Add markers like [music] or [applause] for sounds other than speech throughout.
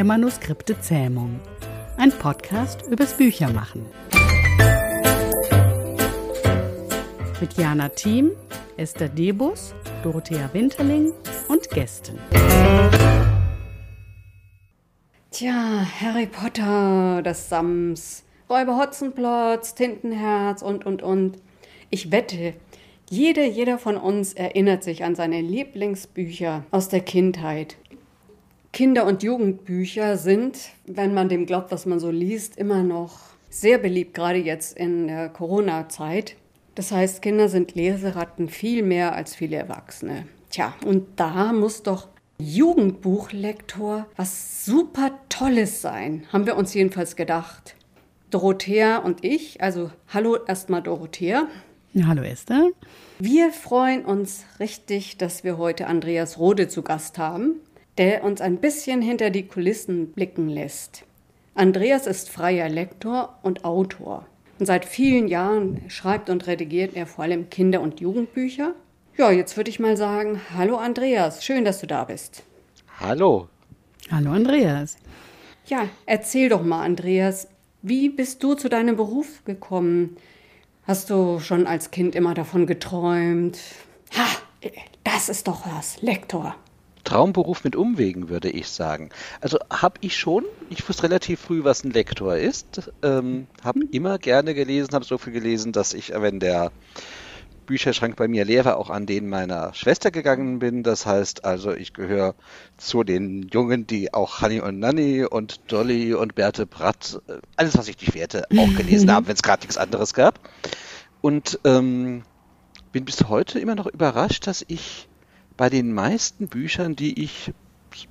der Manuskripte Zähmung. Ein Podcast übers Büchermachen. Mit Jana Thiem, Esther Debus, Dorothea Winterling und Gästen. Tja, Harry Potter, das Sams, Räuber Hotzenplotz, Tintenherz und, und, und. Ich wette, jede, jeder von uns erinnert sich an seine Lieblingsbücher aus der Kindheit. Kinder- und Jugendbücher sind, wenn man dem glaubt, was man so liest, immer noch sehr beliebt, gerade jetzt in der Corona-Zeit. Das heißt, Kinder sind Leseratten viel mehr als viele Erwachsene. Tja, und da muss doch Jugendbuchlektor was super Tolles sein, haben wir uns jedenfalls gedacht. Dorothea und ich, also hallo erstmal Dorothea. Ja, hallo Esther. Wir freuen uns richtig, dass wir heute Andreas Rode zu Gast haben, der uns ein bisschen hinter die Kulissen blicken lässt. Andreas ist freier Lektor und Autor. Und seit vielen Jahren schreibt und redigiert er vor allem Kinder- und Jugendbücher. Ja, jetzt würde ich mal sagen, hallo Andreas, schön, dass du da bist. Hallo. Hallo Andreas. Ja, erzähl doch mal, Andreas, wie bist du zu deinem Beruf gekommen? Hast du schon als Kind immer davon geträumt? Ha, das ist doch was, Lektor. Traumberuf mit Umwegen, würde ich sagen. Also habe ich schon. Ich wusste relativ früh, was ein Lektor ist. Ähm, habe hm. immer gerne gelesen, habe so viel gelesen, dass ich, wenn der Bücherschrank bei mir leer war, auch an den meiner Schwester gegangen bin. Das heißt also, ich gehöre zu den Jungen, die auch Honey und Nanny und Dolly und Berthe Bratt, äh, alles, was ich nicht werte, auch gelesen haben, wenn es gerade nichts anderes gab. Und ähm, bin bis heute immer noch überrascht, dass ich bei den meisten Büchern, die ich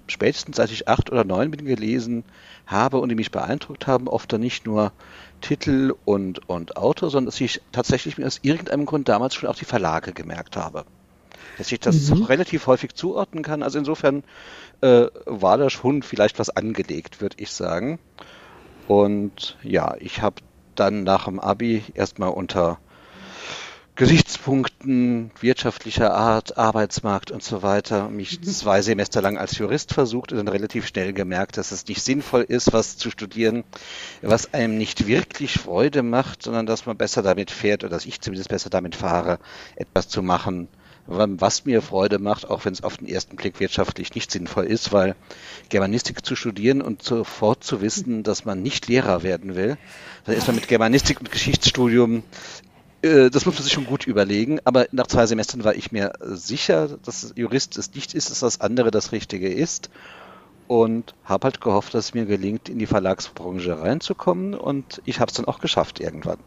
spätestens seit ich acht oder neun bin gelesen habe und die mich beeindruckt haben, oft dann nicht nur Titel und, und Autor, sondern dass ich tatsächlich mir aus irgendeinem Grund damals schon auch die Verlage gemerkt habe. Dass ich das mhm. relativ häufig zuordnen kann. Also insofern äh, war da schon vielleicht was angelegt, würde ich sagen. Und ja, ich habe dann nach dem Abi erstmal unter Gesichtspunkten wirtschaftlicher Art, Arbeitsmarkt und so weiter, mich [laughs] zwei Semester lang als Jurist versucht und dann relativ schnell gemerkt, dass es nicht sinnvoll ist, was zu studieren, was einem nicht wirklich Freude macht, sondern dass man besser damit fährt oder dass ich zumindest besser damit fahre, etwas zu machen, was mir Freude macht, auch wenn es auf den ersten Blick wirtschaftlich nicht sinnvoll ist, weil Germanistik zu studieren und sofort zu wissen, dass man nicht Lehrer werden will, dann ist man mit Germanistik und Geschichtsstudium das muss man sich schon gut überlegen, aber nach zwei Semestern war ich mir sicher, dass Jurist es nicht ist, dass das andere das Richtige ist und habe halt gehofft, dass es mir gelingt, in die Verlagsbranche reinzukommen und ich habe es dann auch geschafft irgendwann.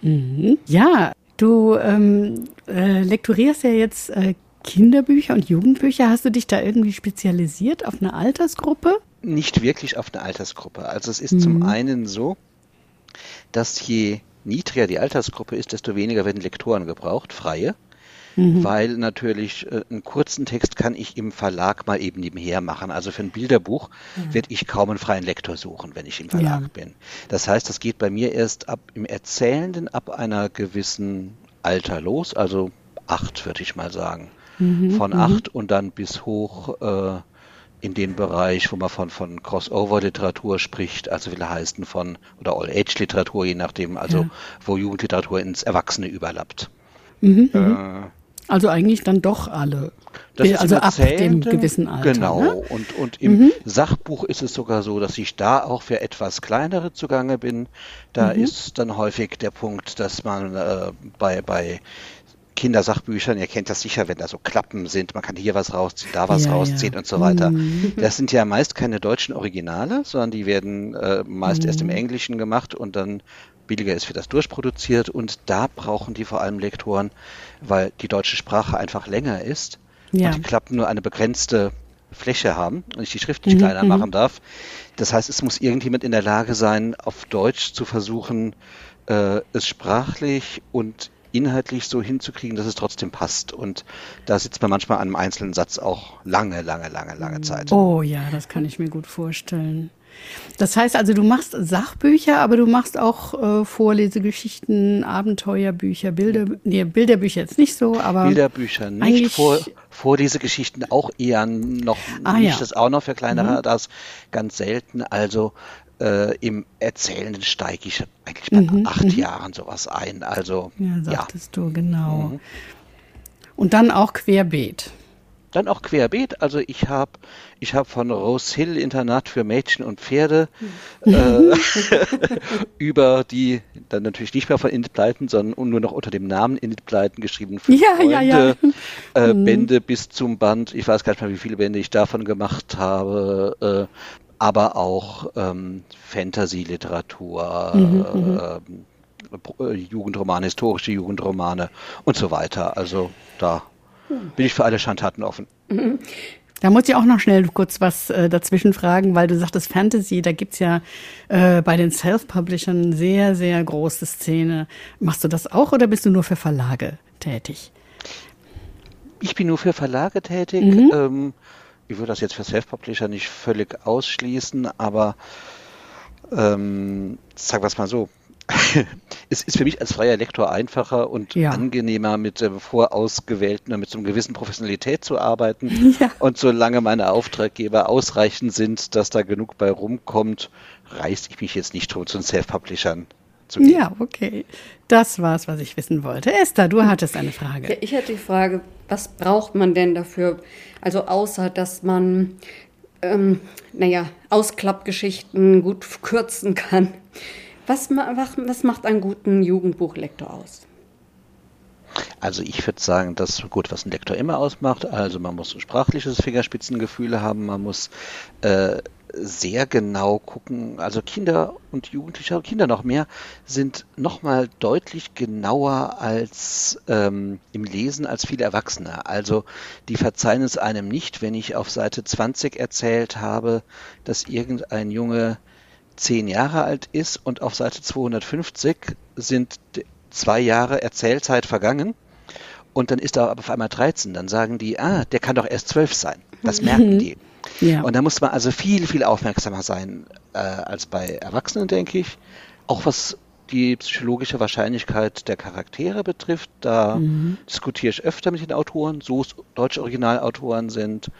Mhm. Ja, du ähm, äh, lektorierst ja jetzt äh, Kinderbücher und Jugendbücher. Hast du dich da irgendwie spezialisiert auf eine Altersgruppe? Nicht wirklich auf eine Altersgruppe. Also es ist mhm. zum einen so, dass je niedriger die Altersgruppe ist, desto weniger werden Lektoren gebraucht, freie. Mhm. Weil natürlich äh, einen kurzen Text kann ich im Verlag mal eben nebenher machen. Also für ein Bilderbuch mhm. werde ich kaum einen freien Lektor suchen, wenn ich im Verlag ja. bin. Das heißt, das geht bei mir erst ab im Erzählenden ab einer gewissen Alter los, also acht würde ich mal sagen. Mhm. Von mhm. acht und dann bis hoch äh, in den Bereich, wo man von, von Crossover-Literatur spricht, also will heißen von, oder All-Age-Literatur, je nachdem, also ja. wo Jugendliteratur ins Erwachsene überlappt. Mhm, äh, mhm. also eigentlich dann doch alle. also ab dem gewissen Alter. Genau. Ne? Und, und im mhm. Sachbuch ist es sogar so, dass ich da auch für etwas kleinere zugange bin. Da mhm. ist dann häufig der Punkt, dass man äh, bei, bei Kindersachbüchern, ihr kennt das sicher, wenn da so Klappen sind, man kann hier was rausziehen, da was ja, rausziehen ja. und so weiter. Mhm. Das sind ja meist keine deutschen Originale, sondern die werden äh, meist mhm. erst im mhm. Englischen gemacht und dann billiger ist, wird das durchproduziert und da brauchen die vor allem Lektoren, weil die deutsche Sprache einfach länger ist ja. und die Klappen nur eine begrenzte Fläche haben und ich die Schrift nicht mhm. kleiner machen mhm. darf. Das heißt, es muss irgendjemand in der Lage sein, auf Deutsch zu versuchen, äh, es sprachlich und inhaltlich so hinzukriegen, dass es trotzdem passt. Und da sitzt man manchmal an einem einzelnen Satz auch lange, lange, lange, lange Zeit. Oh ja, das kann ich mir gut vorstellen. Das heißt also, du machst Sachbücher, aber du machst auch äh, Vorlesegeschichten, Abenteuerbücher, Bilder, nee, Bilderbücher jetzt nicht so, aber. Bilderbücher nicht, Vor, Vorlesegeschichten auch eher noch ah, nicht, ja. das auch noch für kleinere, mhm. das ganz selten. Also äh, im Erzählenden steige ich eigentlich bei mhm, acht mhm. Jahren sowas ein. Also, ja, sagtest ja. du, genau. Mhm. Und dann auch querbeet. Dann auch querbeet. Also ich habe ich hab von Rose Hill Internat für Mädchen und Pferde mhm. äh, [laughs] über die, dann natürlich nicht mehr von Indit Pleiten, sondern nur noch unter dem Namen Indit Pleiten geschrieben. Für ja, Freunde, ja, ja. [laughs] Äh, mhm. Bände bis zum Band. Ich weiß gar nicht mehr, wie viele Bände ich davon gemacht habe. Äh, aber auch ähm, Fantasy-Literatur, mhm, äh, äh, Jugendromane, historische Jugendromane und so weiter. Also da bin ich für alle Schandtaten offen. Da muss ich auch noch schnell kurz was äh, dazwischen fragen, weil du sagtest Fantasy, da gibt's ja äh, bei den Self-Publishern sehr, sehr große Szene. Machst du das auch oder bist du nur für Verlage tätig? Ich bin nur für Verlage tätig. Mhm. Ähm, ich würde das jetzt für Self-Publisher nicht völlig ausschließen, aber ähm, sagen wir es mal so. [laughs] es ist für mich als freier Lektor einfacher und ja. angenehmer, mit äh, vorausgewählten und mit so einer gewissen Professionalität zu arbeiten. [laughs] Ja. Und solange meine Auftraggeber ausreichend sind, dass da genug bei rumkommt, reiße ich mich jetzt nicht drum, zu den Self-Publishern zu gehen. Ja, okay. Das war's, was ich wissen wollte. Esther, du hattest eine Frage. Ja, ich hatte die Frage, was braucht man denn dafür? Also außer, dass man, ähm, naja, Ausklappgeschichten gut kürzen kann. Was, was macht einen guten Jugendbuchlektor aus? Also ich würde sagen, das gut, was ein Lektor immer ausmacht. Also man muss ein sprachliches Fingerspitzengefühl haben, man muss äh, sehr genau gucken. Also Kinder und Jugendliche, Kinder noch mehr, sind nochmal deutlich genauer als ähm, im Lesen als viele Erwachsene. Also die verzeihen es einem nicht, wenn ich auf Seite 20 erzählt habe, dass irgendein Junge zehn Jahre alt ist und auf Seite 250 sind zwei Jahre Erzählzeit vergangen und dann ist er aber auf einmal 13. Dann sagen die, ah, der kann doch erst zwölf sein. Das merken [laughs] die. Ja. Und da muss man also viel, viel aufmerksamer sein äh, als bei Erwachsenen, denke ich. Auch was die psychologische Wahrscheinlichkeit der Charaktere betrifft, da mhm. diskutiere ich öfter mit den Autoren, so es deutsche Originalautoren sind.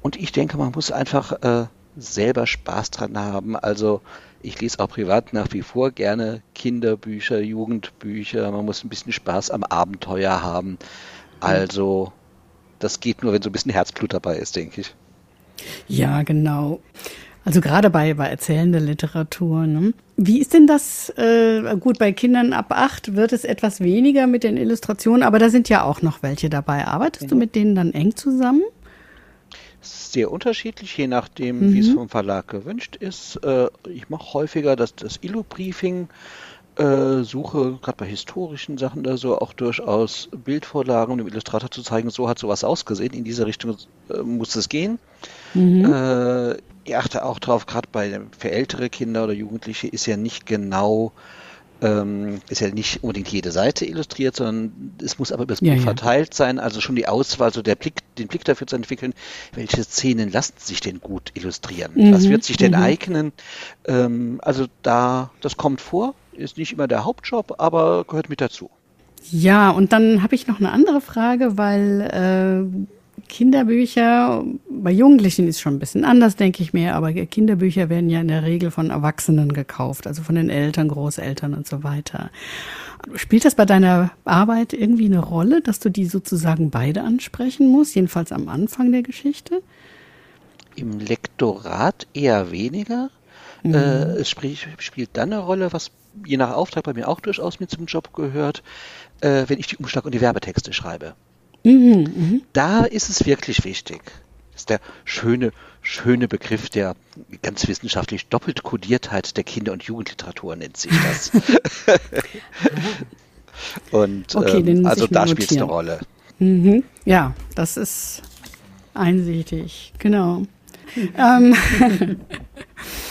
Und ich denke, man muss einfach äh, selber Spaß dran haben. Also ich lese auch privat nach wie vor gerne Kinderbücher, Jugendbücher. Man muss ein bisschen Spaß am Abenteuer haben. Also das geht nur, wenn so ein bisschen Herzblut dabei ist, denke ich. Ja, genau. Also gerade bei, bei erzählender Literatur. Ne? Wie ist denn das? Äh, gut, bei Kindern ab acht wird es etwas weniger mit den Illustrationen, aber da sind ja auch noch welche dabei. Arbeitest mhm. du mit denen dann eng zusammen? Sehr unterschiedlich, je nachdem, mhm. wie es vom Verlag gewünscht ist. Äh, ich mache häufiger das, das Illu-Briefing äh, suche gerade bei historischen Sachen da so auch durchaus Bildvorlagen, um dem Illustrator zu zeigen, so hat sowas ausgesehen, in diese Richtung äh, muss es gehen. Mhm. Äh, ich achte auch drauf, gerade bei für ältere Kinder oder Jugendliche ist ja nicht genau ähm, ist ja nicht unbedingt jede Seite illustriert, sondern es muss aber über das Buch ja, ja. verteilt sein. Also schon die Auswahl, so der Blick, den Blick dafür zu entwickeln, welche Szenen lassen sich denn gut illustrieren? Mhm. Was wird sich denn mhm. eignen? Ähm, also da, das kommt vor, ist nicht immer der Hauptjob, aber gehört mit dazu. Ja, und dann habe ich noch eine andere Frage, weil äh, Kinderbücher, bei Jugendlichen ist schon ein bisschen anders, denke ich mir, aber Kinderbücher werden ja in der Regel von Erwachsenen gekauft, also von den Eltern, Großeltern und so weiter. Spielt das bei deiner Arbeit irgendwie eine Rolle, dass du die sozusagen beide ansprechen musst, jedenfalls am Anfang der Geschichte? Im Lektorat eher weniger. Mhm. Äh, es spielt, spielt dann eine Rolle, was je nach Auftrag bei mir auch durchaus mit zum Job gehört, äh, wenn ich die Umschlag- und die Werbetexte schreibe. Mhm, mh. Da ist es wirklich wichtig. Das ist der schöne, schöne Begriff der ganz wissenschaftlich Doppeltkodiertheit der Kinder- und Jugendliteratur nennt sich das. [laughs] und okay, ähm, also da spielt es eine Rolle. Mhm. Ja, das ist einsichtig, genau. ähm, [laughs] [laughs]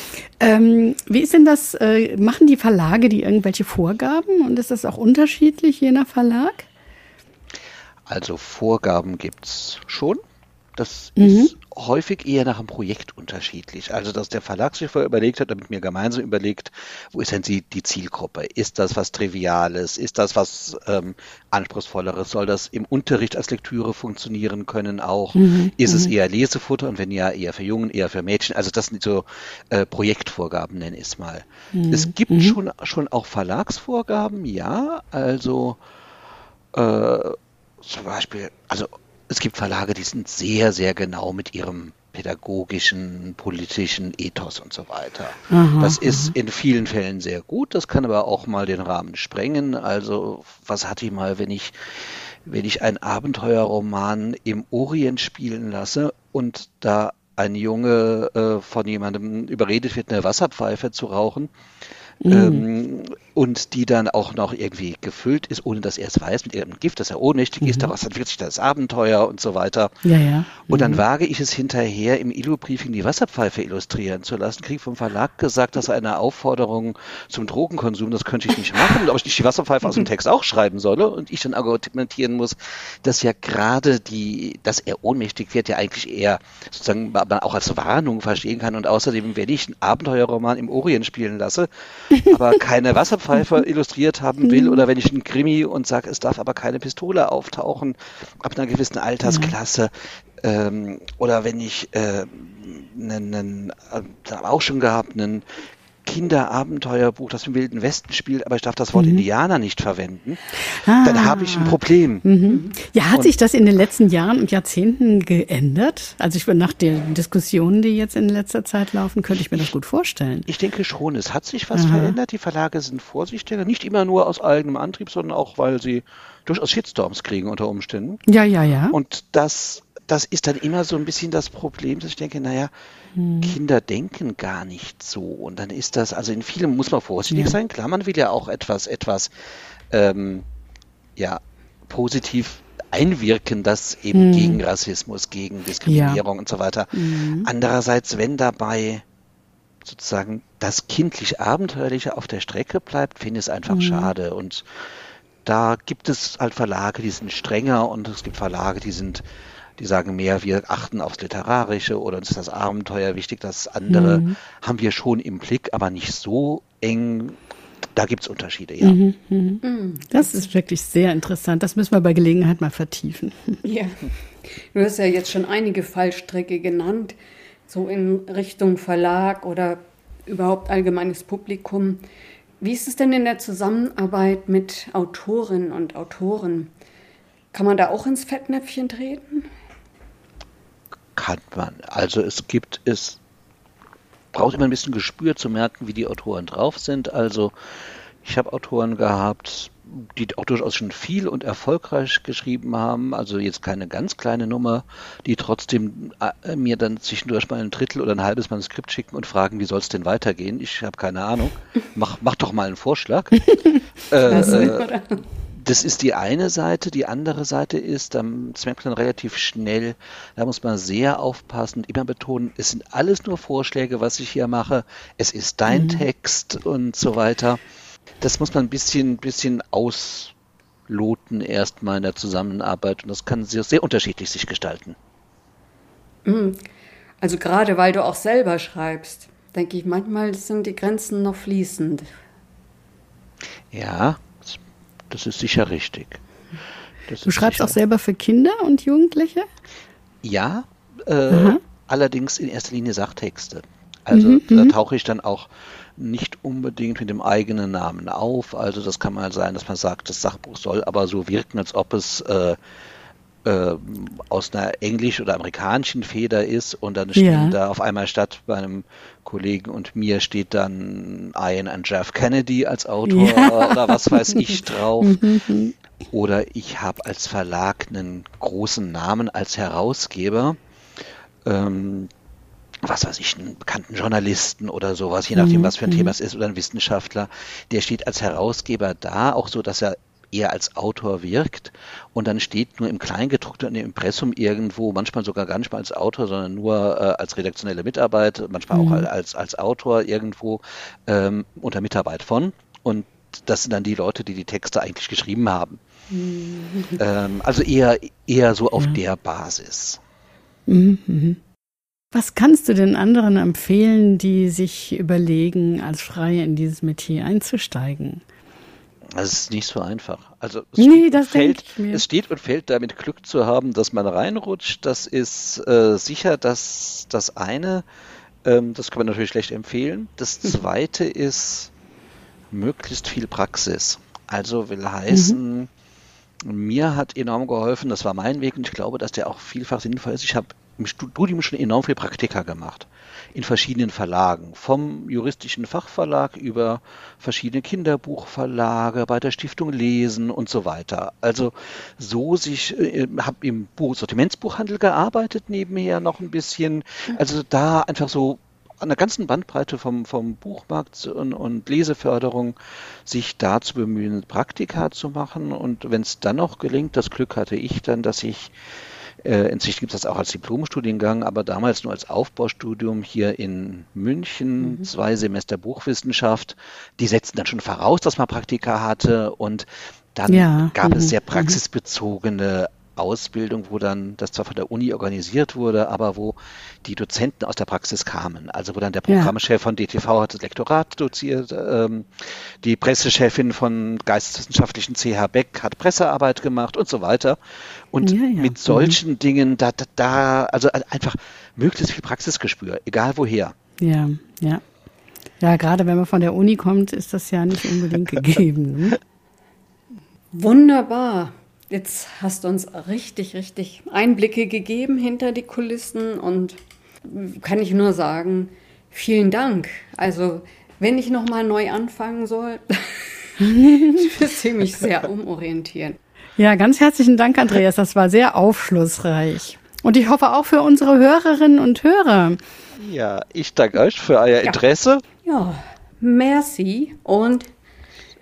ähm, wie ist denn das? Äh, machen die Verlage die irgendwelche Vorgaben und ist das auch unterschiedlich je nach Verlag? Also Vorgaben gibt es schon. Das mhm. ist häufig eher nach einem Projekt unterschiedlich. Also, dass der Verlag sich vorher überlegt hat, damit mir gemeinsam überlegt, wo ist denn die, die Zielgruppe? Ist das was Triviales? Ist das was ähm, Anspruchsvolleres? Soll das im Unterricht als Lektüre funktionieren können auch? Mhm. Ist es mhm. eher Lesefutter und wenn ja, eher für Jungen, eher für Mädchen? Also, das sind so äh, Projektvorgaben, nenne ich es mal. Mhm. Es gibt mhm. schon, schon auch Verlagsvorgaben, ja. Also, äh, zum Beispiel, also es gibt Verlage, die sind sehr, sehr genau mit ihrem pädagogischen, politischen Ethos und so weiter. Aha, das ist aha. in vielen Fällen sehr gut, das kann aber auch mal den Rahmen sprengen. Also was hatte ich mal, wenn ich, wenn ich einen Abenteuerroman im Orient spielen lasse und da ein Junge äh, von jemandem überredet wird, eine Wasserpfeife zu rauchen, Mhm. Und die dann auch noch irgendwie gefüllt ist, ohne dass er es weiß, mit irgendeinem Gift, dass er ohnmächtig mhm. ist, daraus entwickelt sich das Abenteuer und so weiter. Ja, ja. Und dann mhm. wage ich es hinterher im Illu-Briefing die Wasserpfeife illustrieren zu lassen, kriege vom Verlag gesagt, dass eine Aufforderung zum Drogenkonsum, das könnte ich nicht machen, ob ich nicht die Wasserpfeife aus dem [laughs] Text auch schreiben solle und ich dann argumentieren muss, dass ja gerade die, dass er ohnmächtig wird, ja eigentlich eher sozusagen man auch als Warnung verstehen kann und außerdem, wenn ich einen Abenteuerroman im Orient spielen lasse, [laughs] aber keine Wasserpfeife illustriert haben will oder wenn ich einen Krimi und sage, es darf aber keine Pistole auftauchen ab einer gewissen Altersklasse ähm, oder wenn ich äh, einen, äh, auch schon gehabt, einen Kinderabenteuerbuch, das im Wilden Westen spielt, aber ich darf das Wort mhm. Indianer nicht verwenden, ah. dann habe ich ein Problem. Mhm. Ja, hat und sich das in den letzten Jahren und Jahrzehnten geändert? Also ich nach den Diskussionen, die jetzt in letzter Zeit laufen, könnte ich mir das gut vorstellen. Ich denke schon, es hat sich was Aha. verändert. Die Verlage sind vorsichtiger, nicht immer nur aus eigenem Antrieb, sondern auch, weil sie durchaus Shitstorms kriegen unter Umständen. Ja, ja, ja. Und das, das ist dann immer so ein bisschen das Problem, dass ich denke, naja, hm. Kinder denken gar nicht so. Und dann ist das, also in vielem muss man vorsichtig ja. sein. Klar, man will ja auch etwas, etwas, ähm, ja, positiv einwirken, das eben mhm. gegen Rassismus, gegen Diskriminierung ja. und so weiter. Mhm. Andererseits, wenn dabei sozusagen das kindlich Abenteuerliche auf der Strecke bleibt, finde ich es einfach mhm. schade. Und da gibt es halt Verlage, die sind strenger und es gibt Verlage, die sind die sagen mehr, wir achten aufs Literarische oder uns ist das Abenteuer wichtig, das andere mhm. haben wir schon im Blick, aber nicht so eng. Da gibt es Unterschiede, ja. Mhm, mhm. mhm. Das ist wirklich sehr interessant. Das müssen wir bei Gelegenheit mal vertiefen. [laughs] Ja. Du hast ja jetzt schon einige Fallstrecke genannt, so in Richtung Verlag oder überhaupt allgemeines Publikum. Wie ist es denn in der Zusammenarbeit mit Autorinnen und Autoren? Kann man da auch ins Fettnäpfchen treten? Kann man. Also es gibt es braucht immer ein bisschen Gespür zu merken, wie die Autoren drauf sind. Also ich habe Autoren gehabt, die auch durchaus schon viel und erfolgreich geschrieben haben, also jetzt keine ganz kleine Nummer, die trotzdem äh, mir dann zwischendurch mal ein Drittel oder ein halbes Manuskript schicken und fragen, wie soll es denn weitergehen? Ich habe keine Ahnung. Mach, mach doch mal einen Vorschlag. [laughs] äh, äh, das ist die eine Seite. Die andere Seite ist, da merkt man dann relativ schnell, da muss man sehr aufpassen und immer betonen, es sind alles nur Vorschläge, was ich hier mache. Es ist dein mhm. Text und so weiter. Das muss man ein bisschen, bisschen ausloten erstmal in der Zusammenarbeit und das kann sehr, sehr unterschiedlich sich gestalten. Mhm. Also gerade weil du auch selber schreibst, denke ich, manchmal sind die Grenzen noch fließend. Ja, das ist sicher richtig. Das du schreibst sicher. auch selber für Kinder und Jugendliche? Ja, äh, allerdings in erster Linie Sachtexte. Also mhm, da mhm. tauche ich dann auch nicht unbedingt mit dem eigenen Namen auf. Also das kann mal sein, dass man sagt, das Sachbuch soll aber so wirken, als ob es äh, äh, aus einer englisch- oder amerikanischen Feder ist und dann steht ja. da auf einmal statt bei einem Kollegen und mir steht dann Ian and Jeff Kennedy als Autor ja. oder was weiß ich [laughs] drauf. Mhm. oder ich habe als Verlag einen großen Namen als Herausgeber. Ähm, was weiß ich, einen bekannten Journalisten oder sowas, je nachdem, mhm. was für ein Thema es ist, oder ein Wissenschaftler, der steht als Herausgeber da, auch so, dass er eher als Autor wirkt und dann steht nur im Kleingedruckten im Impressum irgendwo, manchmal sogar gar nicht mal als Autor, sondern nur äh, als redaktionelle Mitarbeit, manchmal mhm. auch als, als Autor irgendwo ähm, unter Mitarbeit von und das sind dann die Leute, die die Texte eigentlich geschrieben haben. Mhm. Ähm, also eher, eher so auf ja. der Basis. Mhm, mhm. Was kannst du den anderen empfehlen, die sich überlegen, als Freie in dieses Metier einzusteigen? Das ist nicht so einfach. Also es, Nee, steht, das und fällt, es steht und fällt damit Glück zu haben, dass man reinrutscht. Das ist äh, sicher das, das eine. Ähm, das kann man natürlich schlecht empfehlen. Das zweite ist möglichst viel Praxis. Also will heißen, mir hat enorm geholfen, das war mein Weg und ich glaube, dass der auch vielfach sinnvoll ist. Ich habe im Studium schon enorm viel Praktika gemacht. In verschiedenen Verlagen. Vom juristischen Fachverlag über verschiedene Kinderbuchverlage, bei der Stiftung Lesen und so weiter. Also so sich, äh, habe im Buch Sortimentsbuchhandel gearbeitet nebenher noch ein bisschen. Also da einfach so an der ganzen Bandbreite vom, vom Buchmarkt und, und Leseförderung sich da zu bemühen, Praktika zu machen. Und wenn es dann noch gelingt, das Glück hatte ich dann, dass ich, inzwischen gibt es das auch als Diplomstudiengang, aber damals nur als Aufbaustudium hier in München, zwei Semester Buchwissenschaft. Die setzten dann schon voraus, dass man Praktika hatte und dann Ja, gab es mhm, sehr mhm. praxisbezogene Ausbildung, wo dann das zwar von der Uni organisiert wurde, aber wo die Dozenten aus der Praxis kamen. Also wo dann der Ja. Programmchef von DTV hat das Lektorat doziert, ähm, die Pressechefin von Geisteswissenschaftlichen CH Beck hat Pressearbeit gemacht und so weiter. Und Ja, ja. mit Mhm. solchen Dingen, da, da, da, also einfach möglichst viel Praxisgespür, egal woher. Ja, ja. Ja, gerade wenn man von der Uni kommt, ist das ja nicht unbedingt [laughs] gegeben. Ne? Wunderbar. Jetzt hast du uns richtig, richtig Einblicke gegeben hinter die Kulissen und kann ich nur sagen, vielen Dank. Also, wenn ich nochmal neu anfangen soll, [laughs] ich müsste mich sehr umorientieren. Ja, ganz herzlichen Dank, Andreas. Das war sehr aufschlussreich. Und ich hoffe auch für unsere Hörerinnen und Hörer. Ja, ich danke euch für euer Ja. Interesse Ja, merci und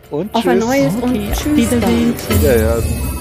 und auf ein tschüss. neues Okay, und tschüss. Wiedersehen. Ja, ja.